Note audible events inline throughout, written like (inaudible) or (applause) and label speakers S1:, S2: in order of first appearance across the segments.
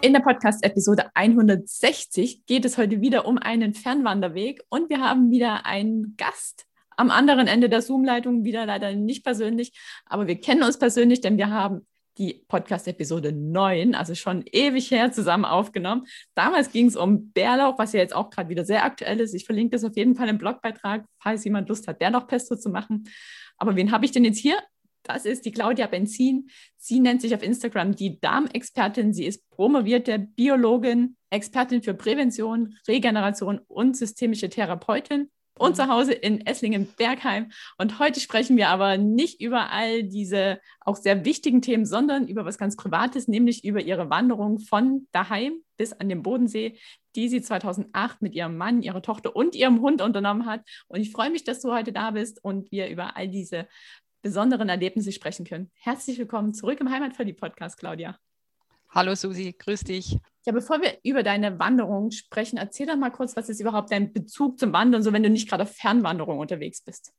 S1: In der Podcast-Episode 160 geht es heute wieder um einen Fernwanderweg und wir haben wieder einen Gast am anderen Ende der Zoom-Leitung, wieder leider nicht persönlich, aber wir kennen uns persönlich, denn wir haben die Podcast-Episode 9, also schon ewig her, zusammen aufgenommen. Damals ging es um Bärlauch, was ja jetzt auch gerade wieder sehr aktuell ist. Ich verlinke das auf jeden Fall im Blogbeitrag, falls jemand Lust hat, Bärlauchpesto zu machen. Aber wen habe ich denn jetzt hier? Das ist die Claudia Benzin. Sie nennt sich auf Instagram die Darmexpertin. Sie ist promovierte Biologin, Expertin für Prävention, Regeneration und systemische Therapeutin und zu Hause in Esslingen-Bergheim. Und heute sprechen wir aber nicht über all diese auch sehr wichtigen Themen, sondern über was ganz Privates, nämlich über ihre Wanderung von daheim bis an den Bodensee, die sie 2008 mit ihrem Mann, ihrer Tochter und ihrem Hund unternommen hat. Und ich freue mich, dass du heute da bist und wir über all diese besonderen Erlebnisse sprechen können. Herzlich willkommen zurück im Heimatverlieb-Podcast, Claudia.
S2: Hallo Susi, grüß dich.
S1: Ja, bevor wir über deine Wanderung sprechen, erzähl doch mal kurz, was ist überhaupt dein Bezug zum Wandern, so wenn du nicht gerade auf Fernwanderung unterwegs bist.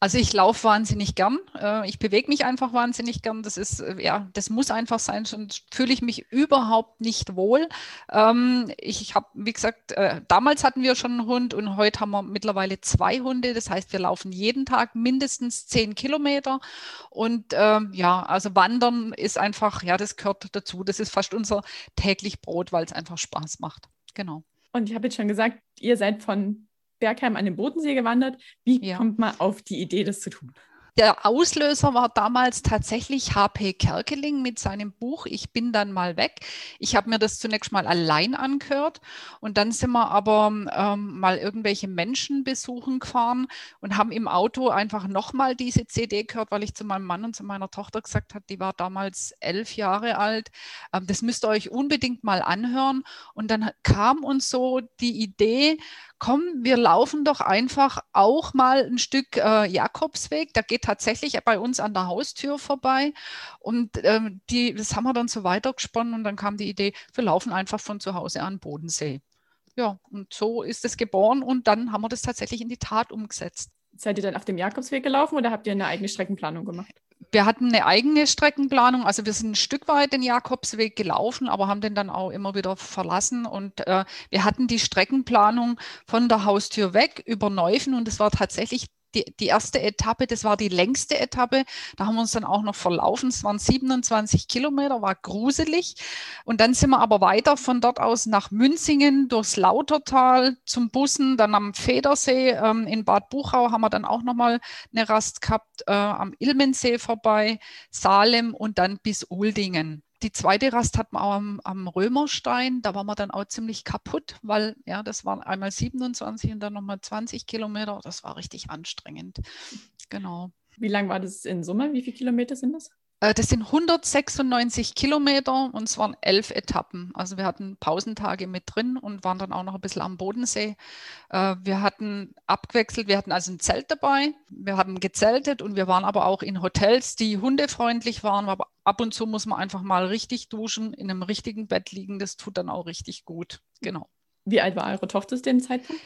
S2: Also ich laufe wahnsinnig gern. Äh, ich bewege mich einfach wahnsinnig gern. Das ist, äh, ja, das muss einfach sein, sonst fühle ich mich überhaupt nicht wohl. Ähm, ich habe, wie gesagt, äh, damals hatten wir schon einen Hund und heute haben wir mittlerweile zwei Hunde. Das heißt, wir laufen jeden Tag mindestens zehn Kilometer. Und ähm, ja, also Wandern ist einfach, ja, das gehört dazu. Das ist fast unser täglich Brot, weil es einfach Spaß macht. Genau.
S1: Und ich habe jetzt schon gesagt, ihr seid von Bergheim an den Bodensee gewandert. Wie ja. kommt man auf die Idee, das zu tun?
S2: Der Auslöser war damals tatsächlich HP Kerkeling mit seinem Buch Ich bin dann mal weg. Ich habe mir das zunächst mal allein angehört und dann sind wir aber ähm, mal irgendwelche Menschen besuchen gefahren und haben im Auto einfach nochmal diese CD gehört, weil ich zu meinem Mann und zu meiner Tochter gesagt habe, die war damals elf Jahre alt. Ähm, das müsst ihr euch unbedingt mal anhören. Und dann kam uns so die Idee, komm, wir laufen doch einfach auch mal ein Stück äh, Jakobsweg. Der geht tatsächlich bei uns an der Haustür vorbei. Und ähm, die, das haben wir dann so weitergesponnen und dann kam die Idee, wir laufen einfach von zu Hause an Bodensee. Ja, und so ist es geboren und dann haben wir das tatsächlich in die Tat umgesetzt.
S1: Seid ihr dann auf dem Jakobsweg gelaufen oder habt ihr eine eigene Streckenplanung gemacht?
S2: Wir hatten eine eigene Streckenplanung. Also wir sind ein Stück weit den Jakobsweg gelaufen, aber haben den dann auch immer wieder verlassen. Und äh, wir hatten die Streckenplanung von der Haustür weg über Neufen und es war tatsächlich die, die erste Etappe, das war die längste Etappe. Da haben wir uns dann auch noch verlaufen. Es waren 27 Kilometer, war gruselig. Und dann sind wir aber weiter von dort aus nach Münzingen, durchs Lautertal zum Bussen, dann am Federsee ähm, in Bad Buchau haben wir dann auch nochmal eine Rast gehabt, äh, am Ilmensee vorbei, Salem und dann bis Uldingen die zweite Rast hatten wir auch am, am, Römerstein. Da waren wir dann auch ziemlich kaputt, weil ja, das waren einmal 27 und dann nochmal 20 Kilometer. Das war richtig anstrengend. Genau.
S1: Wie lang war das in Summe? Wie viele Kilometer sind das?
S2: Äh, das sind 196 Kilometer und es waren elf Etappen. Also wir hatten Pausentage mit drin und waren dann auch noch ein bisschen am Bodensee. Äh, wir hatten abgewechselt, wir hatten also ein Zelt dabei, wir haben gezeltet und wir waren aber auch in Hotels, die hundefreundlich waren. Aber ab und zu muss man einfach mal richtig duschen, in einem richtigen Bett liegen. Das tut dann auch richtig gut. Genau.
S1: Wie alt war eure Tochter zu dem Zeitpunkt?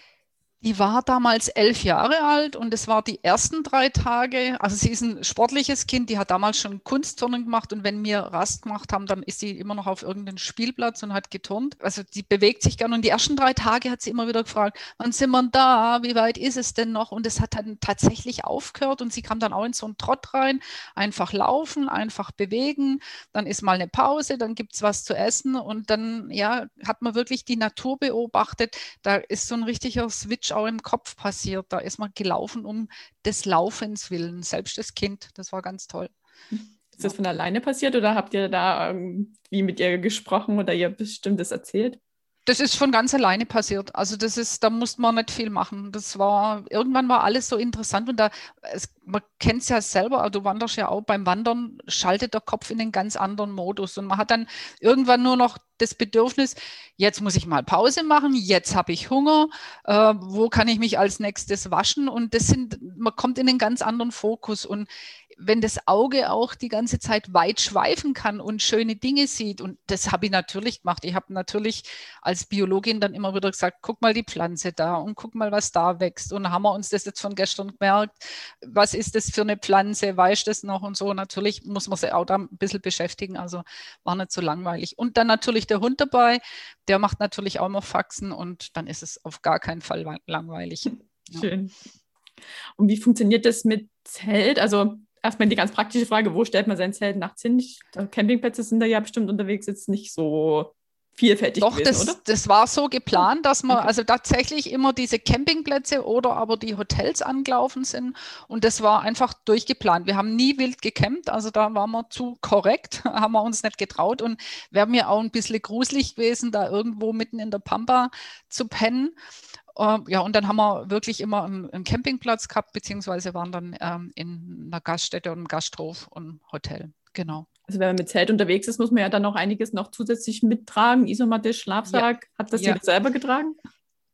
S2: Die war damals elf Jahre alt und es war die ersten drei Tage. Also sie ist ein sportliches Kind, die hat damals schon Kunstturnen gemacht und wenn wir Rast gemacht haben, dann ist sie immer noch auf irgendeinem Spielplatz und hat geturnt. Also die bewegt sich gern und die ersten drei Tage hat sie immer wieder gefragt, wann sind wir da? Wie weit ist es denn noch? Und es hat dann tatsächlich aufgehört und sie kam dann auch in so einen Trott rein. Einfach laufen, einfach bewegen. Dann ist mal eine Pause, dann gibt es was zu essen und dann ja, hat man wirklich die Natur beobachtet. Da ist so ein richtiger Switch Switch auch im Kopf passiert. Da ist man gelaufen um des Laufens willen, selbst das Kind. Das war ganz toll.
S1: Ist das von alleine passiert oder habt ihr da irgendwie mit ihr gesprochen oder ihr bestimmtes erzählt?
S2: Das ist von ganz alleine passiert. Also das ist, da musste man nicht viel machen. Das war, irgendwann war alles so interessant und da, es, man kennt es ja selber, du wanderst ja auch, beim Wandern schaltet der Kopf in einen ganz anderen Modus und man hat dann irgendwann nur noch das Bedürfnis, jetzt muss ich mal Pause machen, jetzt habe ich Hunger, äh, wo kann ich mich als nächstes waschen und das sind, man kommt in einen ganz anderen Fokus und wenn das Auge auch die ganze Zeit weit schweifen kann und schöne Dinge sieht, und das habe ich natürlich gemacht. Ich habe natürlich als Biologin dann immer wieder gesagt, guck mal die Pflanze da und guck mal, was da wächst. Und haben wir uns das jetzt von gestern gemerkt, was ist das für eine Pflanze, weißt du das noch und so. Natürlich muss man sich auch da ein bisschen beschäftigen, also war nicht so langweilig. Und dann natürlich der Hund dabei, der macht natürlich auch immer Faxen und dann ist es auf gar keinen Fall langweilig. (laughs)
S1: Schön. Und wie funktioniert das mit Zelt? Also erstmal die ganz praktische Frage, wo stellt man sein Zelt nachts hin? Campingplätze sind da ja bestimmt unterwegs jetzt nicht so vielfältig
S2: Doch,
S1: gewesen,
S2: das, das war so geplant, dass man okay. also tatsächlich immer diese Campingplätze oder aber die Hotels angelaufen sind und das war einfach durchgeplant. Wir haben nie wild gecampt, also da waren wir zu korrekt, (laughs) haben wir uns nicht getraut und wäre mir auch ein bisschen gruselig gewesen, da irgendwo mitten in der Pampa zu pennen. Ähm, ja, und dann haben wir wirklich immer einen, einen Campingplatz gehabt, beziehungsweise waren dann ähm, in einer Gaststätte und einem Gasthof und Hotel. Genau.
S1: Also wenn man mit Zelt unterwegs ist, muss man ja dann noch einiges noch zusätzlich mittragen. Isomatte, Schlafsack. Ja. Hat das ja. jeder selber getragen?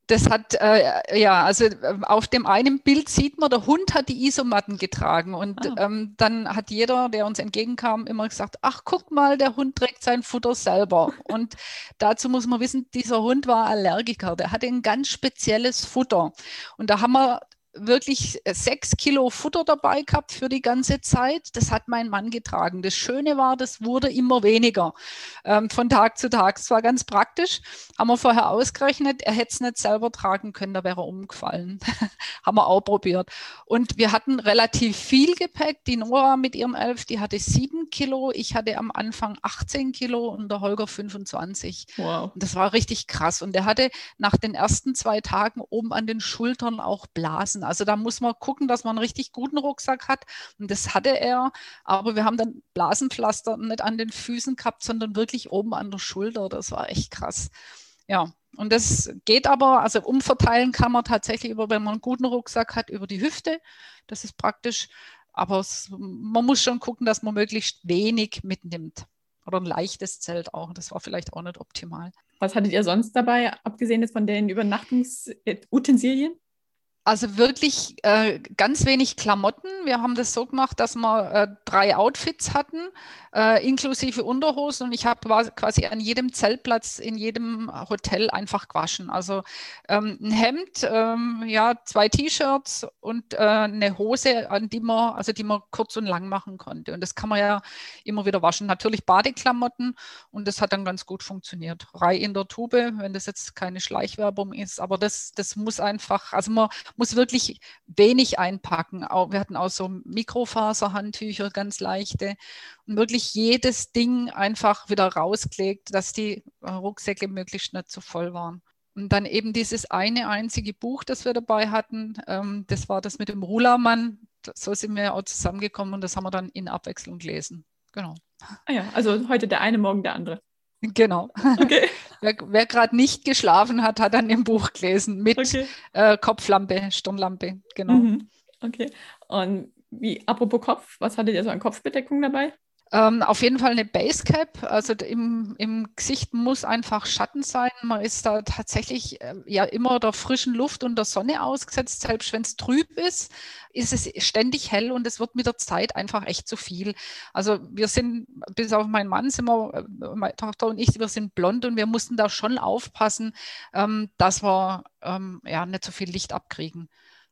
S2: Das hat, äh, ja, also äh, auf dem einen Bild sieht man, der Hund hat die Isomatten getragen und ah. ähm, dann hat jeder, der uns entgegenkam, immer gesagt, ach guck mal, der Hund trägt sein Futter selber. (laughs) und dazu muss man wissen, dieser Hund war Allergiker, der hatte ein ganz spezielles Futter. Und da haben wir wirklich äh, sechs Kilo Futter dabei gehabt für die ganze Zeit. Das hat mein Mann getragen. Das Schöne war, das wurde immer weniger ähm, von Tag zu Tag. Es war ganz praktisch. Haben wir vorher ausgerechnet, er hätte es nicht selber tragen können, da wäre er umgefallen. (laughs) Haben wir auch probiert. Und wir hatten relativ viel Gepäck. Die Nora mit ihrem Elf, die hatte sieben Kilo. Ich hatte am Anfang 18 Kilo und der Holger 25. Wow. Und das war richtig krass. Und er hatte nach den ersten zwei Tagen oben an den Schultern auch Blasen. Also da muss man gucken, dass man einen richtig guten Rucksack hat. Und das hatte er. Aber wir haben dann Blasenpflaster nicht an den Füßen gehabt, sondern wirklich oben an der Schulter. Das war echt krass. Ja, und das geht aber, also umverteilen kann man tatsächlich über, wenn man einen guten Rucksack hat, über die Hüfte. Das ist praktisch. Aber es, man muss schon gucken, dass man möglichst wenig mitnimmt. Oder ein leichtes Zelt auch. Das war vielleicht auch nicht optimal.
S1: Was hattet ihr sonst dabei, abgesehen jetzt von den Übernachtungsutensilien?
S2: Also wirklich äh, ganz wenig Klamotten. Wir haben das so gemacht, dass wir äh, drei Outfits hatten, äh, inklusive Unterhosen. Und ich habe quasi an jedem Zeltplatz in jedem Hotel einfach gewaschen. Also ähm, ein Hemd, ähm, ja, zwei T-Shirts und äh, eine Hose, an die man, also die man kurz und lang machen konnte. Und das kann man ja immer wieder waschen. Natürlich Badeklamotten und das hat dann ganz gut funktioniert. Rei in der Tube, wenn das jetzt keine Schleichwerbung ist, aber das, das muss einfach, also man muss wirklich wenig einpacken. Wir hatten auch so Mikrofaserhandtücher, ganz leichte. Und wirklich jedes Ding einfach wieder rausgelegt, dass die äh, Rucksäcke möglichst nicht zu voll waren. Und dann eben dieses eine einzige Buch, das wir dabei hatten, ähm, das war das mit dem Rulermann. So sind wir auch zusammengekommen und das haben wir dann in Abwechslung gelesen. Genau.
S1: Ah ja, also heute der eine, morgen der andere.
S2: Genau. Okay. (laughs) wer, wer gerade nicht geschlafen hat, hat dann im Buch gelesen mit okay. äh, Kopflampe, Stirnlampe. Genau. Mhm.
S1: Okay. Und wie, apropos Kopf, was hattet ihr so an Kopfbedeckung dabei?
S2: Ähm, auf jeden Fall eine Basecap. Also im, im Gesicht muss einfach Schatten sein. Man ist da tatsächlich äh, ja immer der frischen Luft und der Sonne ausgesetzt. Selbst wenn es trüb ist, ist es ständig hell und es wird mit der Zeit einfach echt zu viel. Also wir sind, bis auf meinen Mann sind wir, äh, meine Tochter und ich, wir sind blond und wir mussten da schon aufpassen, ähm, dass wir ähm, ja nicht so viel Licht abkriegen.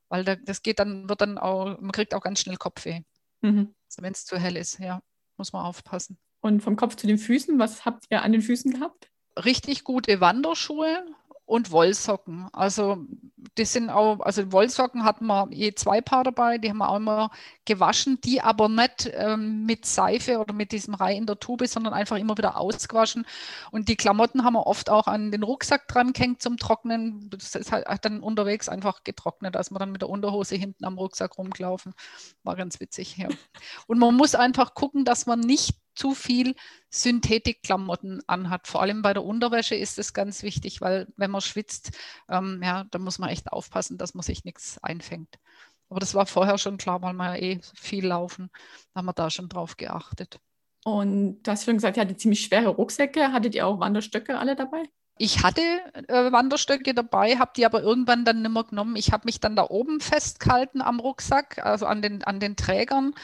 S2: Weil da, das geht dann, wird dann auch, man kriegt auch ganz schnell Kopfweh. Mhm. Wenn es zu hell ist, ja muss man aufpassen.
S1: Und vom Kopf zu den Füßen, was habt ihr an den Füßen gehabt?
S2: Richtig gute Wanderschuhe und Wollsocken. Also das sind auch, also Wollsocken hatten wir je zwei Paar dabei, die haben wir auch immer gewaschen, die aber nicht ähm, mit Seife oder mit diesem Rei in der Tube, sondern einfach immer wieder ausgewaschen. Und die Klamotten haben wir oft auch an den Rucksack dran gehängt zum Trocknen. Das ist halt dann unterwegs einfach getrocknet, als wir dann mit der Unterhose hinten am Rucksack rumgelaufen. War ganz witzig, ja. Und man muss einfach gucken, dass man nicht zu viel Synthetikklamotten anhat. Vor allem bei der Unterwäsche ist es ganz wichtig, weil wenn man schwitzt, ähm, ja, da muss man echt aufpassen, dass man sich nichts einfängt. Aber das war vorher schon klar, weil wir ja eh viel laufen, da haben wir da schon drauf geachtet.
S1: Und du hast schon gesagt, ihr hattet ziemlich schwere Rucksäcke. Hattet ihr auch Wanderstöcke alle dabei?
S2: Ich hatte äh, Wanderstöcke dabei, habe die aber irgendwann dann nicht mehr genommen. Ich habe mich dann da oben festgehalten am Rucksack, also an den, an den Trägern.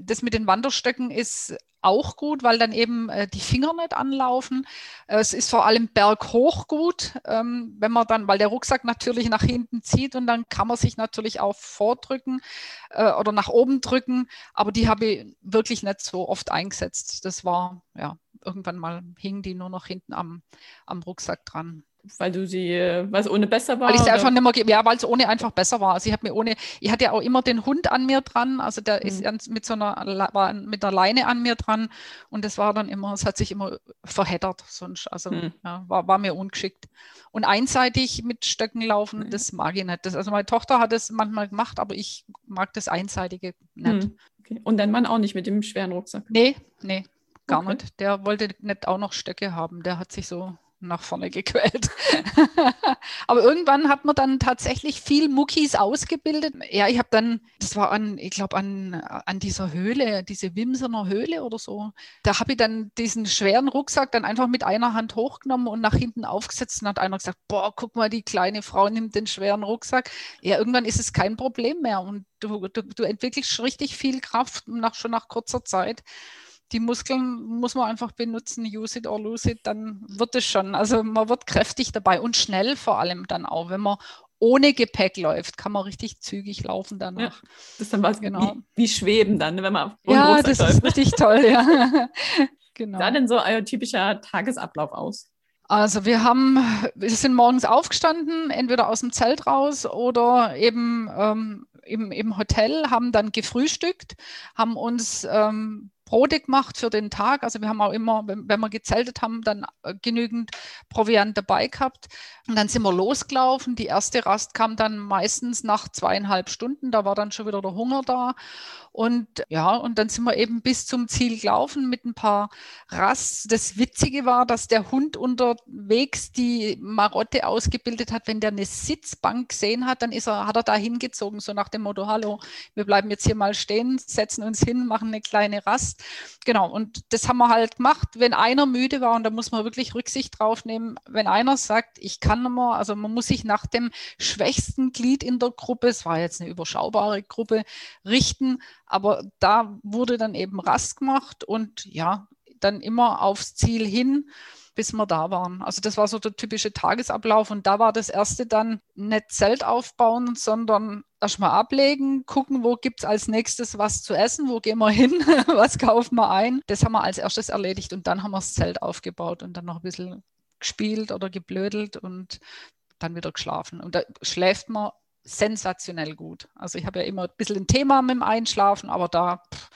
S2: Das mit den Wanderstöcken ist auch gut, weil dann eben äh, die Finger nicht anlaufen. Äh, es ist vor allem berghoch gut, ähm, wenn man dann, weil der Rucksack natürlich nach hinten zieht und dann kann man sich natürlich auch vordrücken äh, oder nach oben drücken. Aber die habe ich wirklich nicht so oft eingesetzt. Das war ja irgendwann mal hingen die nur noch hinten am, am Rucksack dran.
S1: Weil du sie, weil es ohne besser war?
S2: Weil ich sie einfach nicht mehr, ja, weil es ohne einfach besser war. Also ich habe mir ohne, ich hatte ja auch immer den Hund an mir dran, also der mhm. ist mit so einer, war mit der Leine an mir dran und es war dann immer, es hat sich immer verheddert sonst, also mhm. ja, war, war mir ungeschickt. Und einseitig mit Stöcken laufen, mhm. das mag ich nicht. Das, also meine Tochter hat es manchmal gemacht, aber ich mag das Einseitige nicht.
S1: Mhm. Okay. Und dein Mann auch nicht mit dem schweren Rucksack?
S2: Nee, nee gar okay. nicht. Der wollte nicht auch noch Stöcke haben. Der hat sich so nach vorne (laughs) gequält. Aber irgendwann hat man dann tatsächlich viel Muckis ausgebildet. Ja, ich habe dann, das war an, ich glaube, an, an dieser Höhle, diese Wimsener Höhle oder so. Da habe ich dann diesen schweren Rucksack dann einfach mit einer Hand hochgenommen und nach hinten aufgesetzt und hat einer gesagt, boah, guck mal, die kleine Frau nimmt den schweren Rucksack. Ja, irgendwann ist es kein Problem mehr und du, du, du entwickelst richtig viel Kraft nach, schon nach kurzer Zeit die Muskeln muss man einfach benutzen, use it or lose it, dann wird es schon. Also man wird kräftig dabei und schnell vor allem dann auch. Wenn man ohne Gepäck läuft, kann man richtig zügig laufen danach. Ja,
S1: das ist dann was genau. wie, wie Schweben dann, wenn man
S2: Ja, das läuft. ist richtig toll, ja. (laughs)
S1: genau. Sah denn so euer typischer Tagesablauf aus?
S2: Also wir haben, wir sind morgens aufgestanden, entweder aus dem Zelt raus oder eben ähm, im, im Hotel, haben dann gefrühstückt, haben uns ähm, Brote gemacht für den Tag. Also wir haben auch immer, wenn, wenn wir gezeltet haben, dann äh, genügend Proviant dabei gehabt. Und dann sind wir losgelaufen. Die erste Rast kam dann meistens nach zweieinhalb Stunden. Da war dann schon wieder der Hunger da. Und ja, und dann sind wir eben bis zum Ziel gelaufen mit ein paar Rasts. Das Witzige war, dass der Hund unterwegs die Marotte ausgebildet hat. Wenn der eine Sitzbank gesehen hat, dann ist er, hat er da hingezogen, so nach dem Motto, hallo, wir bleiben jetzt hier mal stehen, setzen uns hin, machen eine kleine Rast. Genau, und das haben wir halt gemacht. Wenn einer müde war, und da muss man wirklich Rücksicht drauf nehmen, wenn einer sagt, ich kann nicht mehr, also man muss sich nach dem schwächsten Glied in der Gruppe, es war jetzt eine überschaubare Gruppe, richten, aber da wurde dann eben Rast gemacht und ja, dann immer aufs Ziel hin, bis wir da waren. Also das war so der typische Tagesablauf und da war das erste dann nicht Zelt aufbauen, sondern erstmal ablegen, gucken, wo gibt es als nächstes was zu essen, wo gehen wir hin, (laughs) was kaufen wir ein. Das haben wir als erstes erledigt und dann haben wir das Zelt aufgebaut und dann noch ein bisschen gespielt oder geblödelt und dann wieder geschlafen. Und da schläft man sensationell gut. Also ich habe ja immer ein bisschen ein Thema mit dem Einschlafen, aber da pff,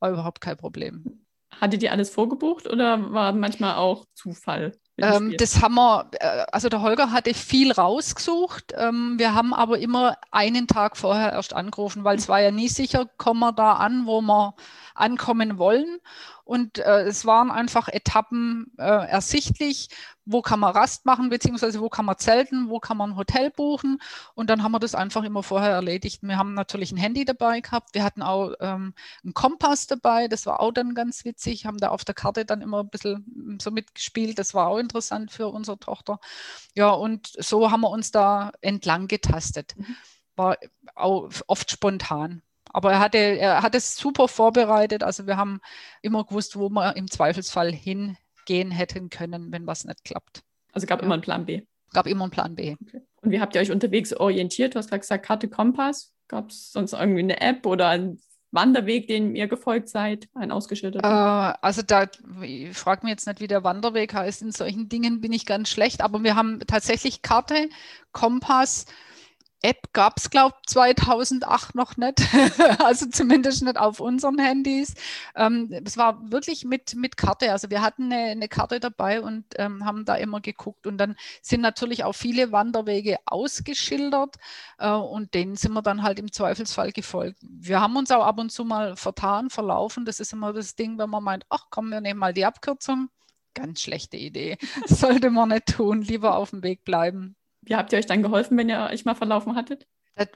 S2: war überhaupt kein Problem.
S1: Hattet ihr alles vorgebucht oder war manchmal auch Zufall?
S2: Ähm, das haben wir, äh, also der Holger hatte viel rausgesucht. Ähm, wir haben aber immer einen Tag vorher erst angerufen, weil es war ja nie sicher, kommen wir da an, wo wir ankommen wollen. Und äh, es waren einfach Etappen äh, ersichtlich, wo kann man Rast machen, beziehungsweise wo kann man zelten, wo kann man ein Hotel buchen. Und dann haben wir das einfach immer vorher erledigt. Wir haben natürlich ein Handy dabei gehabt. Wir hatten auch ähm, einen Kompass dabei. Das war auch dann ganz witzig. Haben da auf der Karte dann immer ein bisschen hm, so mitgespielt. Das war auch interessant für unsere Tochter. Ja, und so haben wir uns da entlang getastet. Mhm. War auch oft spontan. Aber er hatte, er hat es super vorbereitet. Also wir haben immer gewusst, wo wir im Zweifelsfall hingehen hätten können, wenn was nicht klappt.
S1: Also gab ja. immer einen Plan B.
S2: Gab immer einen Plan B.
S1: Okay. Und wie habt ihr euch unterwegs orientiert? Du hast gerade gesagt, Karte Kompass. Gab es sonst irgendwie eine App oder einen Wanderweg, den ihr gefolgt seid, ein ausgeschilderter?
S2: Äh, also da, ich frage mich jetzt nicht, wie der Wanderweg heißt. In solchen Dingen bin ich ganz schlecht, aber wir haben tatsächlich Karte, Kompass, App gab es, glaube ich, 2008 noch nicht. (laughs) also zumindest nicht auf unseren Handys. Ähm, es war wirklich mit, mit Karte. Also wir hatten eine, eine Karte dabei und ähm, haben da immer geguckt. Und dann sind natürlich auch viele Wanderwege ausgeschildert äh, und denen sind wir dann halt im Zweifelsfall gefolgt. Wir haben uns auch ab und zu mal vertan, verlaufen. Das ist immer das Ding, wenn man meint, ach komm, wir nehmen mal die Abkürzung. Ganz schlechte Idee. (laughs) Sollte man nicht tun. Lieber auf dem Weg bleiben.
S1: Wie habt ihr euch dann geholfen, wenn ihr euch mal verlaufen hattet?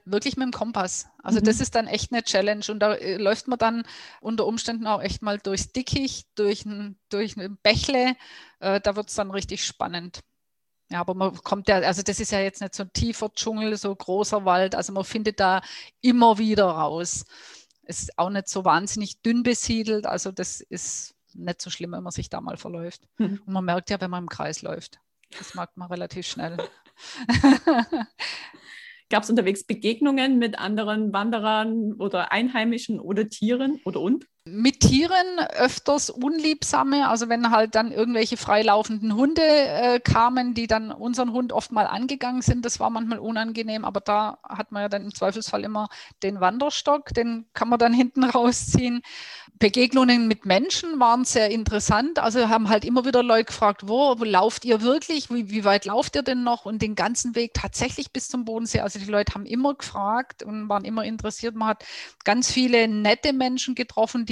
S2: Wirklich mit dem Kompass. Also mhm. das ist dann echt eine Challenge und da äh, läuft man dann unter Umständen auch echt mal durchs Dickicht, durch ein, durch ein Bächle. Äh, da wird es dann richtig spannend. Ja, aber man kommt ja, also das ist ja jetzt nicht so ein tiefer Dschungel, so großer Wald. Also man findet da immer wieder raus. Es ist auch nicht so wahnsinnig dünn besiedelt. Also das ist nicht so schlimm, wenn man sich da mal verläuft. Mhm. Und man merkt ja, wenn man im Kreis läuft. Das merkt man relativ schnell. (laughs)
S1: Gab es unterwegs Begegnungen mit anderen Wanderern oder Einheimischen oder Tieren oder und?
S2: Mit Tieren öfters unliebsame, also wenn halt dann irgendwelche freilaufenden Hunde äh, kamen, die dann unseren Hund oft mal angegangen sind, das war manchmal unangenehm, aber da hat man ja dann im Zweifelsfall immer den Wanderstock, den kann man dann (laughs) hinten rausziehen. Begegnungen mit Menschen waren sehr interessant. Also haben halt immer wieder Leute gefragt, wo, wo lauft ihr wirklich? Wie, wie, weit lauft ihr denn noch? Und den ganzen Weg tatsächlich bis zum Bodensee. Also die Leute haben immer gefragt und waren immer interessiert. Man hat ganz viele nette Menschen getroffen, die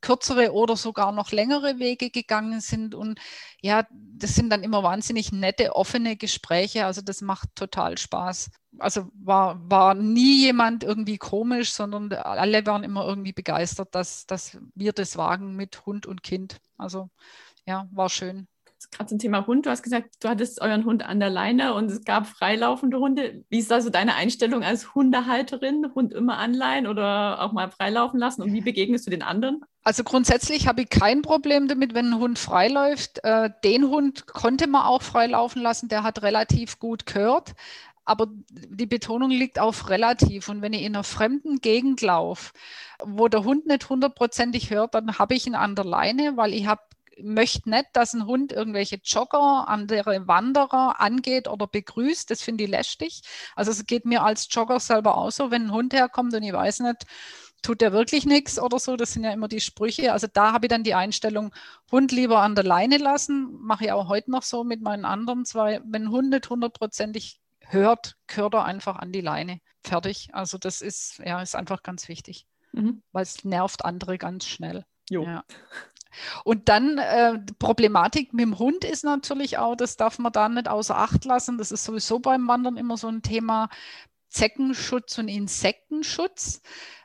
S2: kürzere oder sogar noch längere Wege gegangen sind. Und ja, das sind dann immer wahnsinnig nette, offene Gespräche. Also das macht total Spaß. Also war, war nie jemand irgendwie komisch, sondern alle waren immer irgendwie begeistert, dass, dass wir das wagen mit Hund und Kind. Also ja, war schön
S1: gerade zum Thema Hund, du hast gesagt, du hattest euren Hund an der Leine und es gab freilaufende Hunde. Wie ist da so deine Einstellung als Hundehalterin? Hund immer anleihen oder auch mal freilaufen lassen? Und wie begegnest du den anderen?
S2: Also grundsätzlich habe ich kein Problem damit, wenn ein Hund freiläuft. Äh, den Hund konnte man auch freilaufen lassen, der hat relativ gut gehört. Aber die Betonung liegt auf relativ. Und wenn ich in einer fremden Gegend laufe, wo der Hund nicht hundertprozentig hört, dann habe ich ihn an der Leine, weil ich habe möchte nicht, dass ein Hund irgendwelche Jogger, andere Wanderer angeht oder begrüßt. Das finde ich lästig. Also es geht mir als Jogger selber auch so, wenn ein Hund herkommt und ich weiß nicht, tut der wirklich nichts oder so. Das sind ja immer die Sprüche. Also da habe ich dann die Einstellung, Hund lieber an der Leine lassen. Mache ich auch heute noch so mit meinen anderen zwei. Wenn ein Hund nicht hundertprozentig hört, gehört er einfach an die Leine. Fertig. Also das ist, ja, ist einfach ganz wichtig, mhm. weil es nervt andere ganz schnell. Jo. Ja. Und dann äh, Problematik mit dem Hund ist natürlich auch, das darf man da nicht außer Acht lassen. Das ist sowieso beim Wandern immer so ein Thema. Zeckenschutz und Insektenschutz.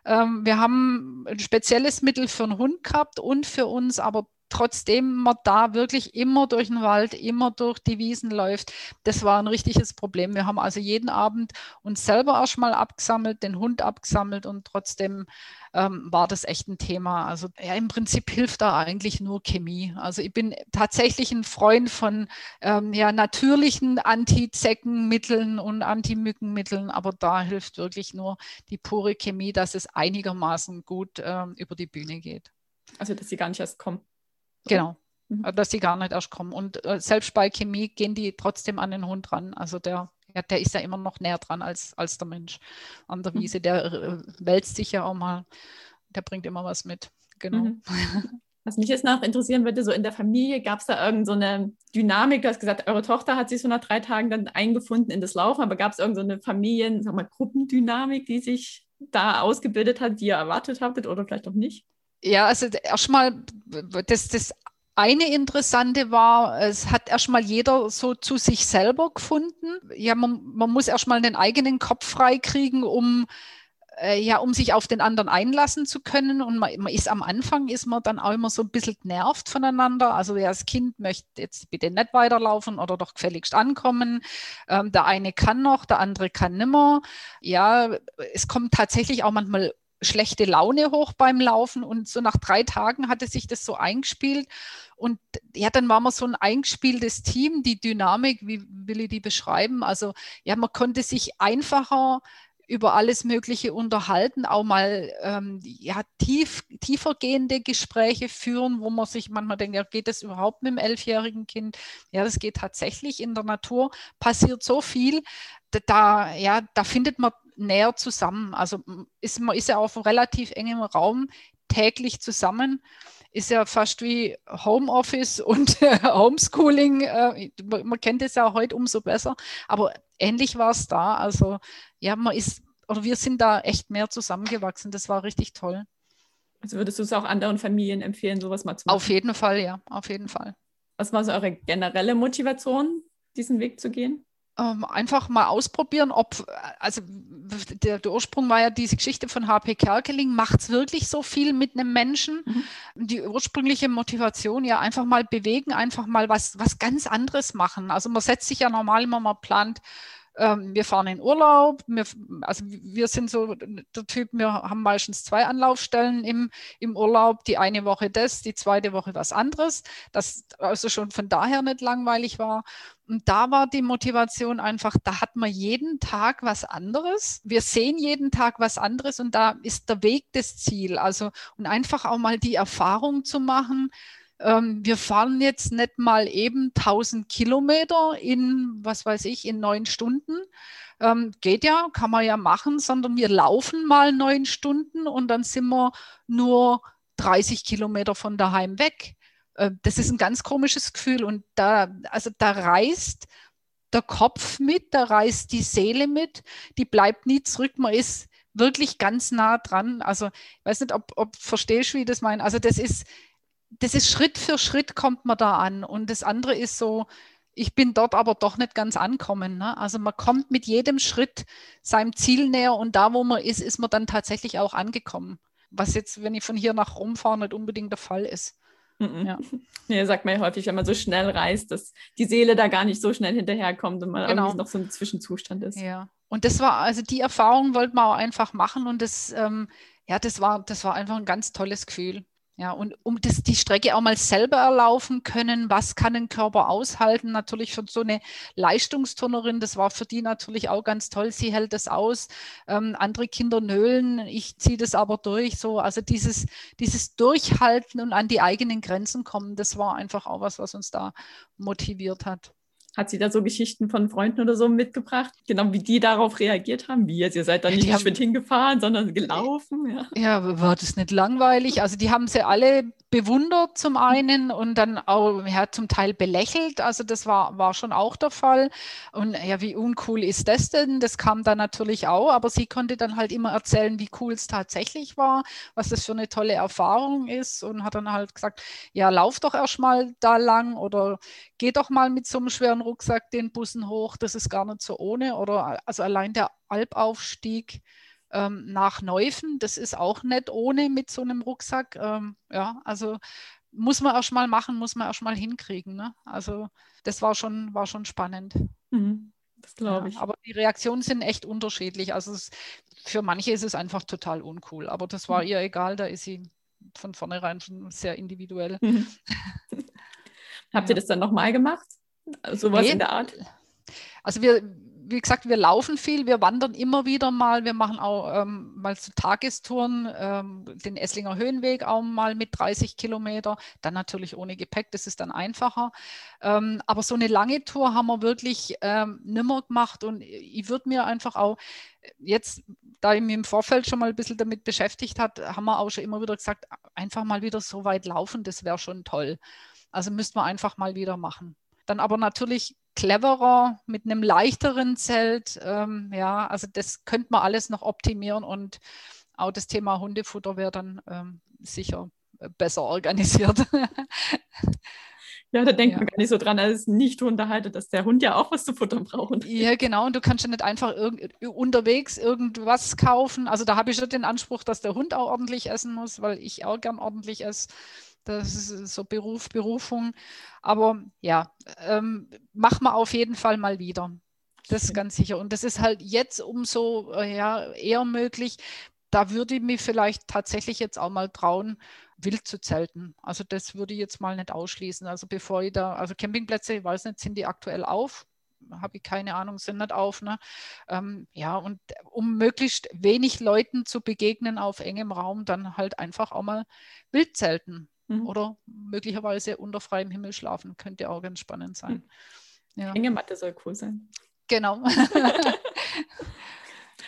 S2: Ähm, wir haben ein spezielles Mittel für einen Hund gehabt und für uns, aber trotzdem man da wirklich immer durch den Wald, immer durch die Wiesen läuft, das war ein richtiges Problem. Wir haben also jeden Abend uns selber erstmal abgesammelt, den Hund abgesammelt und trotzdem ähm, war das echt ein Thema. Also ja, im Prinzip hilft da eigentlich nur Chemie. Also ich bin tatsächlich ein Freund von ähm, ja, natürlichen Antizeckenmitteln und Antimückenmitteln, aber da hilft wirklich nur die pure Chemie, dass es einigermaßen gut ähm, über die Bühne geht.
S1: Also dass sie gar nicht erst kommen.
S2: Genau, mhm. dass sie gar nicht erst kommen. Und äh, selbst bei Chemie gehen die trotzdem an den Hund ran. Also der, ja, der ist ja immer noch näher dran als, als der Mensch an der mhm. Wiese. Der äh, wälzt sich ja auch mal, der bringt immer was mit. Genau. Mhm.
S1: Was mich jetzt noch interessieren würde, so in der Familie gab es da irgendeine so Dynamik? Du hast gesagt, eure Tochter hat sich so nach drei Tagen dann eingefunden in das Laufen, aber gab es irgendeine so Familien, sag mal, Gruppendynamik, die sich da ausgebildet hat, die ihr erwartet habtet oder vielleicht auch nicht?
S2: Ja, also erstmal, das, das eine Interessante war, es hat erstmal jeder so zu sich selber gefunden. Ja, man, man muss erstmal den eigenen Kopf freikriegen, um äh, ja, um sich auf den anderen einlassen zu können. Und man, man, ist am Anfang ist man dann auch immer so ein bisschen genervt voneinander. Also ja, das Kind möchte jetzt bitte nicht weiterlaufen oder doch gefälligst ankommen. Ähm, der eine kann noch, der andere kann nimmer. Ja, es kommt tatsächlich auch manchmal schlechte Laune hoch beim Laufen und so nach drei Tagen hatte sich das so eingespielt und ja, dann war man so ein eingespieltes Team, die Dynamik, wie will ich die beschreiben? Also ja, man konnte sich einfacher über alles Mögliche unterhalten, auch mal ähm, ja, tief, tiefergehende Gespräche führen, wo man sich manchmal denkt, ja, geht das überhaupt mit dem elfjährigen Kind? Ja, das geht tatsächlich. In der Natur passiert so viel, da, ja, da findet man näher zusammen. Also ist, man ist ja auf relativ engem Raum täglich zusammen ist ja fast wie Homeoffice (laughs) und Homeschooling. Äh, man kennt es ja heute umso besser. Aber ähnlich war es da. Also ja, man ist, oder wir sind da echt mehr zusammengewachsen. Das war richtig toll.
S1: Also würdest du es auch anderen Familien empfehlen, sowas mal zu machen?
S2: Auf jeden Fall, ja, auf jeden Fall.
S1: Was war so eure generelle Motivation, diesen Weg zu gehen?
S2: Ähm, einfach mal ausprobieren, ob, also der, der, Ursprung war ja diese Geschichte von HP Kerkeling, macht es wirklich so viel mit einem Menschen? Mhm. Die ursprüngliche Motivation, ja, einfach mal bewegen, einfach mal was, was ganz anderes machen. Also man setzt sich ja normal immer mal plant, ähm, wir fahren in Urlaub, wir, also wir sind so der Typ, wir haben meistens zwei Anlaufstellen im, im Urlaub, die eine Woche das, die zweite Woche was anderes, das also schon von daher nicht langweilig war. Und da war die Motivation einfach, da hat man jeden Tag was anderes. Wir sehen jeden Tag was anderes und da ist der Weg das Ziel. Also und einfach auch mal die Erfahrung zu machen, ähm, wir fahren jetzt nicht mal eben 1000 Kilometer in, was weiß ich, in neun Stunden. Ähm, geht ja, kann man ja machen, sondern wir laufen mal neun Stunden und dann sind wir nur 30 Kilometer von daheim weg. Äh, das ist ein ganz komisches Gefühl und da, also da reißt der Kopf mit, da reißt die Seele mit, die bleibt nie zurück. Man ist wirklich ganz nah dran. Also ich weiß nicht, ob, ob verstehst du, wie ich das meine. Also das ist, das ist Schritt für Schritt kommt man da an. Und das andere ist so, ich bin dort aber doch nicht ganz ankommen. Ne? Also man kommt mit jedem Schritt seinem Ziel näher und da, wo man ist, ist man dann tatsächlich auch angekommen. Was jetzt, wenn ich von hier nach Rom fahre, nicht unbedingt der Fall ist.
S1: Mhm. Ja. (laughs) ja, sagt man ja häufig, wenn man so schnell reist, dass die Seele da gar nicht so schnell hinterherkommt und man genau. irgendwie noch so ein Zwischenzustand ist.
S2: Ja, und das war, also die Erfahrung wollte man auch einfach machen und das, ähm, ja, das war, das war einfach ein ganz tolles Gefühl. Ja, und um das, die Strecke auch mal selber erlaufen können, was kann ein Körper aushalten? Natürlich für so eine Leistungsturnerin, das war für die natürlich auch ganz toll. Sie hält das aus. Ähm, andere Kinder nölen, ich ziehe das aber durch. So, also dieses, dieses Durchhalten und an die eigenen Grenzen kommen, das war einfach auch was, was uns da motiviert hat.
S1: Hat sie da so Geschichten von Freunden oder so mitgebracht? Genau, wie die darauf reagiert haben? Wie jetzt, ihr seid da nicht ja, mit hingefahren, sondern gelaufen?
S2: Ja. ja, war das nicht langweilig? Also die haben sie alle bewundert zum einen und dann auch ja, zum Teil belächelt. Also das war, war schon auch der Fall. Und ja, wie uncool ist das denn? Das kam dann natürlich auch, aber sie konnte dann halt immer erzählen, wie cool es tatsächlich war, was das für eine tolle Erfahrung ist und hat dann halt gesagt, ja, lauf doch erstmal da lang oder geh doch mal mit so einem schweren Rucksack den Bussen hoch, das ist gar nicht so ohne. Oder also allein der Alpaufstieg ähm, nach Neufen. Das ist auch nicht ohne mit so einem Rucksack. Ähm, ja, also muss man erst mal machen, muss man erst mal hinkriegen. Ne? Also das war schon, war schon spannend. Mhm, das glaube ich. Ja, aber die Reaktionen sind echt unterschiedlich. Also es, für manche ist es einfach total uncool. Aber das war mhm. ihr egal, da ist sie von vornherein schon sehr individuell. Mhm. (laughs)
S1: Habt ihr das dann nochmal gemacht? Sowas nee, in der Art?
S2: Also wir, wie gesagt, wir laufen viel, wir wandern immer wieder mal, wir machen auch ähm, mal so Tagestouren, ähm, den Esslinger Höhenweg auch mal mit 30 Kilometer, dann natürlich ohne Gepäck, das ist dann einfacher. Ähm, aber so eine lange Tour haben wir wirklich ähm, nimmer gemacht und ich würde mir einfach auch jetzt, da ich mich im Vorfeld schon mal ein bisschen damit beschäftigt hat, haben wir auch schon immer wieder gesagt, einfach mal wieder so weit laufen, das wäre schon toll. Also müssten wir einfach mal wieder machen. Dann aber natürlich cleverer mit einem leichteren Zelt. Ähm, ja, also das könnte man alles noch optimieren und auch das Thema Hundefutter wäre dann ähm, sicher besser organisiert. (laughs)
S1: Ja, da denkt ja. man gar nicht so dran, als Nicht-Hunde haltet, dass der Hund ja auch was zu futtern braucht.
S2: Ja, genau. Und du kannst ja nicht einfach unterwegs irgendwas kaufen. Also da habe ich schon den Anspruch, dass der Hund auch ordentlich essen muss, weil ich auch gern ordentlich esse. Das ist so Beruf, Berufung. Aber ja, ähm, machen wir auf jeden Fall mal wieder. Das ist ganz sicher. Und das ist halt jetzt umso äh, ja, eher möglich. Da würde ich mich vielleicht tatsächlich jetzt auch mal trauen, wild zu zelten. Also das würde ich jetzt mal nicht ausschließen. Also bevor ich da, also Campingplätze, ich weiß nicht, sind die aktuell auf? habe ich keine Ahnung, sind nicht auf. Ne? Ähm, ja, und um möglichst wenig Leuten zu begegnen auf engem Raum, dann halt einfach auch mal Wildzelten mhm. oder möglicherweise unter freiem Himmel schlafen, könnte auch ganz spannend sein.
S1: Mhm. Ja. Hängematte soll cool sein.
S2: Genau. (laughs)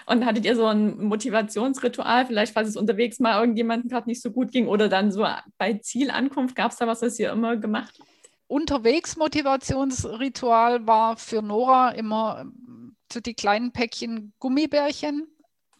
S1: Und hattet ihr so ein Motivationsritual, vielleicht falls es unterwegs mal irgendjemandem gerade nicht so gut ging oder dann so bei Zielankunft, gab es da was, was ihr immer gemacht habt?
S2: Unterwegs Motivationsritual war für Nora immer so die kleinen Päckchen Gummibärchen.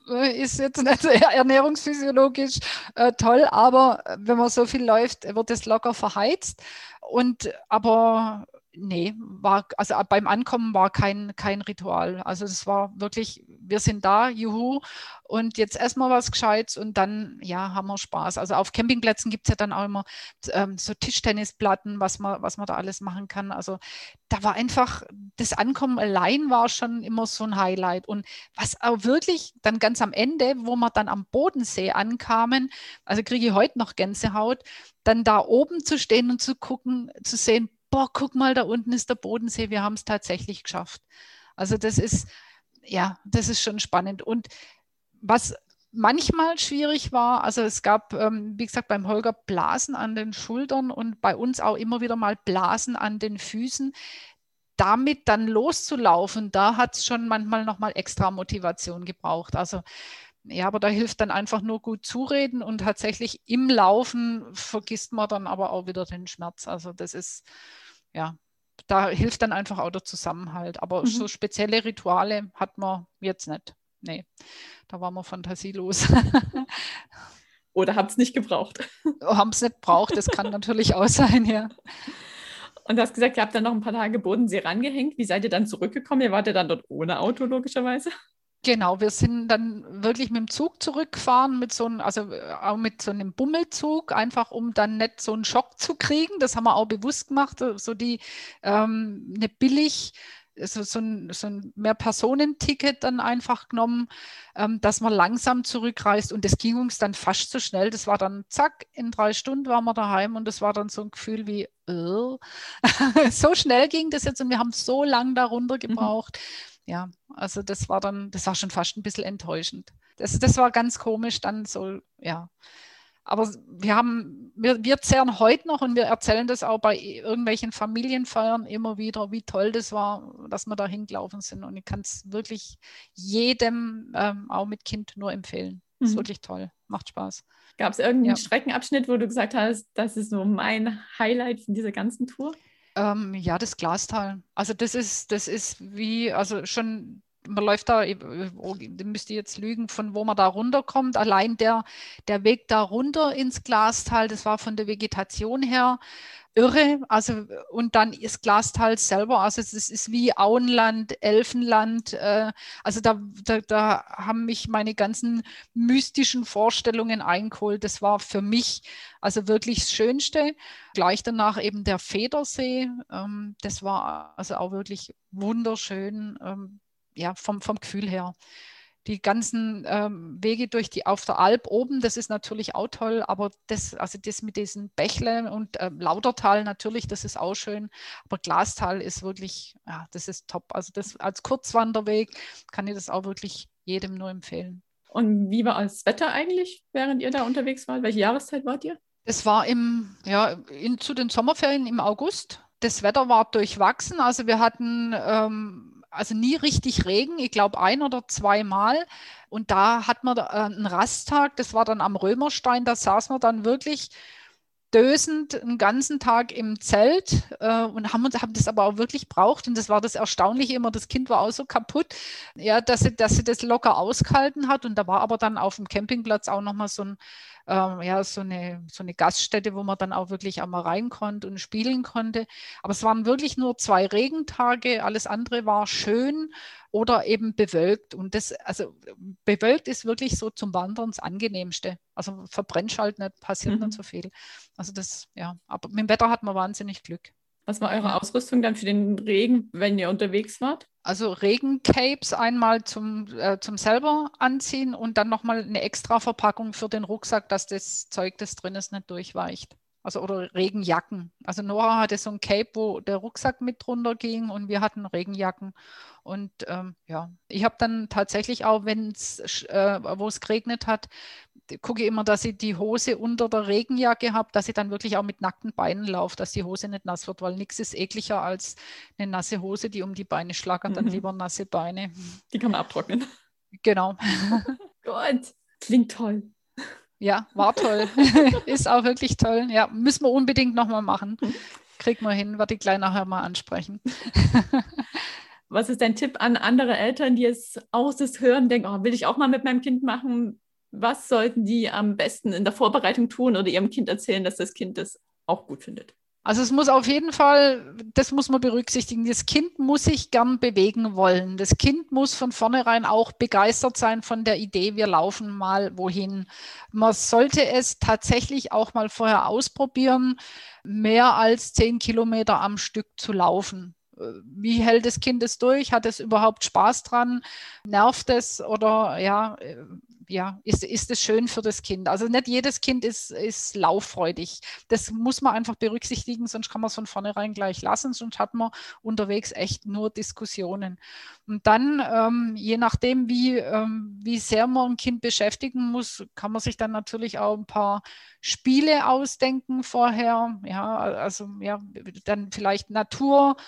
S2: Äh, ist jetzt nicht (laughs) ernährungsphysiologisch äh, toll, aber wenn man so viel läuft, wird es locker verheizt. Und aber nee, war, also beim Ankommen war kein, kein Ritual. Also es war wirklich, wir sind da, juhu, und jetzt erstmal was Gescheites und dann, ja, haben wir Spaß. Also auf Campingplätzen gibt es ja dann auch immer ähm, so Tischtennisplatten, was man, was man da alles machen kann. Also da war einfach, das Ankommen allein war schon immer so ein Highlight. Und was auch wirklich dann ganz am Ende, wo wir dann am Bodensee ankamen, also kriege ich heute noch Gänsehaut, dann da oben zu stehen und zu gucken, zu sehen, boah, guck mal, da unten ist der Bodensee, wir haben es tatsächlich geschafft. Also das ist, ja, das ist schon spannend. Und was manchmal schwierig war, also es gab, ähm, wie gesagt, beim Holger Blasen an den Schultern und bei uns auch immer wieder mal Blasen an den Füßen. Damit dann loszulaufen, da hat es schon manchmal nochmal extra Motivation gebraucht. Also ja, aber da hilft dann einfach nur gut zureden und tatsächlich im Laufen vergisst man dann aber auch wieder den Schmerz. Also das ist, ja, da hilft dann einfach auch der Zusammenhalt. Aber mhm. so spezielle Rituale hat man jetzt nicht. Nee, da waren wir fantasielos. (laughs)
S1: Oder habt es nicht gebraucht? (laughs)
S2: Haben es nicht gebraucht, das kann natürlich auch sein, ja.
S1: Und du hast gesagt, ihr habt dann noch ein paar Tage Bodensee rangehängt. Wie seid ihr dann zurückgekommen? Ihr wart ja dann dort ohne Auto, logischerweise.
S2: Genau, wir sind dann wirklich mit dem Zug zurückgefahren, mit so einem, also äh, auch mit so einem Bummelzug, einfach um dann nicht so einen Schock zu kriegen. Das haben wir auch bewusst gemacht, so die ähm, eine billig so, so ein, so ein Mehr-Personen-Ticket dann einfach genommen, ähm, dass man langsam zurückreist und das ging uns dann fast so schnell. Das war dann zack, in drei Stunden waren wir daheim und das war dann so ein Gefühl wie, äh. (laughs) so schnell ging das jetzt und wir haben so lange darunter gebraucht. Mhm ja, also das war dann, das war schon fast ein bisschen enttäuschend. Das, das war ganz komisch dann so, ja. Aber wir haben, wir, wir zehren heute noch und wir erzählen das auch bei irgendwelchen Familienfeiern immer wieder, wie toll das war, dass wir da hingelaufen sind. Und ich kann es wirklich jedem, ähm, auch mit Kind, nur empfehlen. Mhm. Ist wirklich toll, macht Spaß.
S1: Gab es irgendeinen ja. Streckenabschnitt, wo du gesagt hast, das ist so mein Highlight von dieser ganzen Tour?
S2: Ähm, ja, das Glastal. Also das ist, das ist wie, also schon, man läuft da, oh, müsste jetzt lügen, von wo man da runterkommt. Allein der, der Weg da runter ins Glastal, das war von der Vegetation her irre. Also, und dann ist Glastal selber, also es ist wie Auenland, Elfenland. Äh, also da, da, da haben mich meine ganzen mystischen Vorstellungen eingeholt. Das war für mich also wirklich das Schönste. Gleich danach eben der Federsee. Ähm, das war also auch wirklich wunderschön, ähm, ja, vom, vom Gefühl her die ganzen ähm, Wege durch die auf der Alp oben, das ist natürlich auch toll, aber das, also das mit diesen Bächle und äh, Lautertal natürlich, das ist auch schön, aber Glastal ist wirklich, ja, das ist top. Also das als Kurzwanderweg kann ich das auch wirklich jedem nur empfehlen.
S1: Und wie war das Wetter eigentlich, während ihr da unterwegs wart? Welche Jahreszeit wart ihr?
S2: Es war im, ja, in, zu den Sommerferien im August. Das Wetter war durchwachsen. Also wir hatten ähm, also nie richtig Regen, ich glaube ein oder zweimal. Und da hat man äh, einen Rasttag, das war dann am Römerstein, da saß man dann wirklich dösend einen ganzen Tag im Zelt äh, und haben, haben das aber auch wirklich braucht. Und das war das Erstaunliche immer, das Kind war auch so kaputt, ja, dass sie, dass sie das locker ausgehalten hat. Und da war aber dann auf dem Campingplatz auch nochmal so ein ähm, ja, so eine, so eine Gaststätte, wo man dann auch wirklich einmal rein konnte und spielen konnte. Aber es waren wirklich nur zwei Regentage, alles andere war schön oder eben bewölkt. Und das, also bewölkt ist wirklich so zum Wandern das angenehmste. Also verbrennt halt nicht, passiert mhm. nicht so viel. Also das, ja, aber mit dem Wetter hat man wahnsinnig Glück.
S1: Was war eure Ausrüstung dann für den Regen, wenn ihr unterwegs wart?
S2: Also Regencapes einmal zum, äh, zum selber anziehen und dann nochmal eine extra Verpackung für den Rucksack, dass das Zeug, das drin ist, nicht durchweicht. Also oder Regenjacken. Also Nora hatte so ein Cape, wo der Rucksack mit drunter ging und wir hatten Regenjacken. Und ähm, ja, ich habe dann tatsächlich auch, wenn es, äh, wo es geregnet hat, gucke ich immer, dass ich die Hose unter der Regenjacke habe, dass ich dann wirklich auch mit nackten Beinen laufe, dass die Hose nicht nass wird, weil nichts ist ekliger als eine nasse Hose, die um die Beine schlagert, dann mhm. lieber nasse Beine.
S1: Die kann man abtrocknen.
S2: Genau. (laughs)
S1: Gott, klingt toll.
S2: Ja, war toll. (laughs) ist auch wirklich toll. Ja, müssen wir unbedingt nochmal machen. Kriegt man hin, werde ich gleich nachher mal ansprechen. (laughs)
S1: Was ist dein Tipp an andere Eltern, die es aus das hören, denken, oh, will ich auch mal mit meinem Kind machen? Was sollten die am besten in der Vorbereitung tun oder ihrem Kind erzählen, dass das Kind das auch gut findet?
S2: Also es muss auf jeden Fall, das muss man berücksichtigen, das Kind muss sich gern bewegen wollen. Das Kind muss von vornherein auch begeistert sein von der Idee, wir laufen mal wohin. Man sollte es tatsächlich auch mal vorher ausprobieren, mehr als zehn Kilometer am Stück zu laufen. Wie hält das Kind es durch? Hat es überhaupt Spaß dran? Nervt es oder ja, ja, ist, ist es schön für das Kind. Also nicht jedes Kind ist, ist lauffreudig. Das muss man einfach berücksichtigen, sonst kann man es von vornherein gleich lassen, sonst hat man unterwegs echt nur Diskussionen. Und dann, ähm, je nachdem, wie, ähm, wie sehr man ein Kind beschäftigen muss, kann man sich dann natürlich auch ein paar Spiele ausdenken vorher. Ja, also ja, dann vielleicht Naturspiele,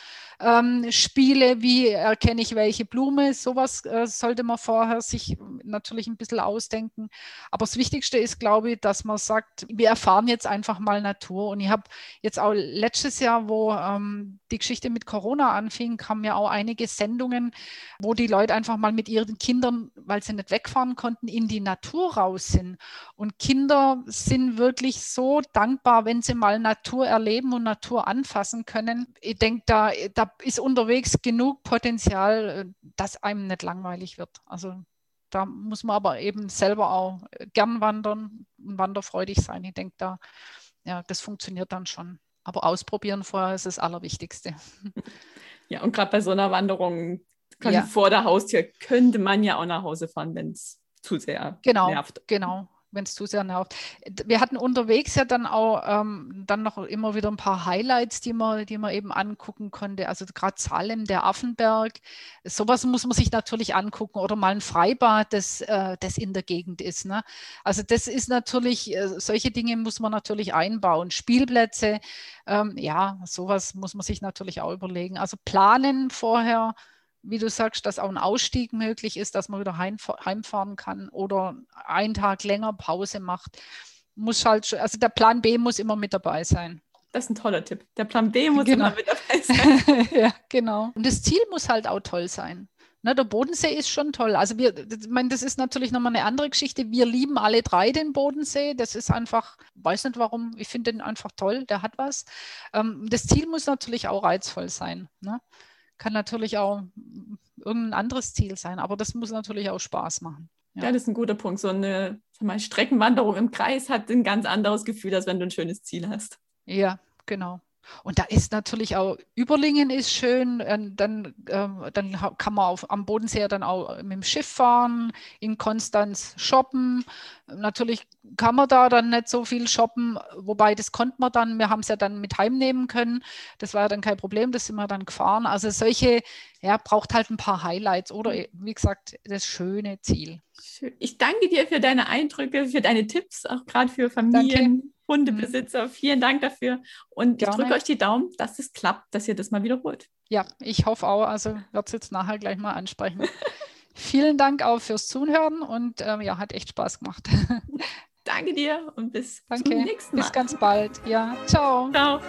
S2: ähm, wie erkenne ich welche Blume, sowas äh, sollte man vorher sich natürlich ein bisschen ausdenken. Aber das Wichtigste ist, glaube ich, dass man sagt, wir erfahren jetzt einfach mal Natur. Und ich habe jetzt auch letztes Jahr, wo ähm, die Geschichte mit Corona anfing, kamen ja auch einige Sendungen, wo die Leute einfach mal mit ihren Kindern, weil sie nicht wegfahren konnten, in die Natur raus sind. Und Kinder sind wirklich so dankbar, wenn sie mal Natur erleben und Natur anfassen können. Ich denke, da, da ist unterwegs genug Potenzial, äh, dass einem nicht langweilig wird. Also da muss man aber eben selber auch gern wandern und wanderfreudig sein. Ich denke, da, ja, das funktioniert dann schon. Aber ausprobieren vorher ist das Allerwichtigste. (laughs)
S1: Ja, und gerade bei so einer Wanderung ja. vor der Haustür könnte man ja auch nach Hause fahren, wenn es zu sehr
S2: genau,
S1: nervt.
S2: Genau, wenn es zu sehr nervt. Wir hatten unterwegs ja dann auch ähm, dann noch immer wieder ein paar Highlights, die man, die man eben angucken konnte. Also gerade Salem, der Affenberg, sowas muss man sich natürlich angucken oder mal ein Freibad, das, äh, das in der Gegend ist. Ne? Also das ist natürlich, äh, solche Dinge muss man natürlich einbauen. Spielplätze, ähm, ja, sowas muss man sich natürlich auch überlegen. Also planen vorher wie du sagst, dass auch ein Ausstieg möglich ist, dass man wieder heimfahren kann oder einen Tag länger Pause macht. Muss halt, also der Plan B muss immer mit dabei sein.
S1: Das ist ein toller Tipp. Der Plan B muss
S2: genau.
S1: immer mit dabei sein. (laughs)
S2: ja, genau. Und das Ziel muss halt auch toll sein. Ne, der Bodensee ist schon toll. Also wir, ich meine, das ist natürlich nochmal eine andere Geschichte. Wir lieben alle drei den Bodensee. Das ist einfach, weiß nicht warum, ich finde den einfach toll, der hat was. Ähm, das Ziel muss natürlich auch reizvoll sein. Ne? Kann natürlich auch irgendein anderes Ziel sein, aber das muss natürlich auch Spaß machen.
S1: Ja, ja das ist ein guter Punkt. So eine mal, Streckenwanderung im Kreis hat ein ganz anderes Gefühl, als wenn du ein schönes Ziel hast.
S2: Ja, genau. Und da ist natürlich auch, Überlingen ist schön, dann, ähm, dann kann man auf, am Bodensee dann auch mit dem Schiff fahren, in Konstanz shoppen. Natürlich kann man da dann nicht so viel shoppen, wobei das konnte man dann, wir haben es ja dann mit heimnehmen können. Das war ja dann kein Problem, das sind wir dann gefahren. Also solche, ja, braucht halt ein paar Highlights oder wie gesagt, das schöne Ziel.
S1: Ich danke dir für deine Eindrücke, für deine Tipps, auch gerade für Familien. Danke. Hundebesitzer. Mhm. Vielen Dank dafür. Und Gerne. ich drücke euch die Daumen, dass es klappt, dass ihr das mal wiederholt.
S2: Ja, ich hoffe auch. Also werde es jetzt nachher gleich mal ansprechen. (laughs) Vielen Dank auch fürs Zuhören und ähm, ja, hat echt Spaß gemacht.
S1: Danke dir und bis
S2: Danke.
S1: zum nächsten Mal.
S2: Bis ganz bald. Ja, ciao.
S1: Ciao.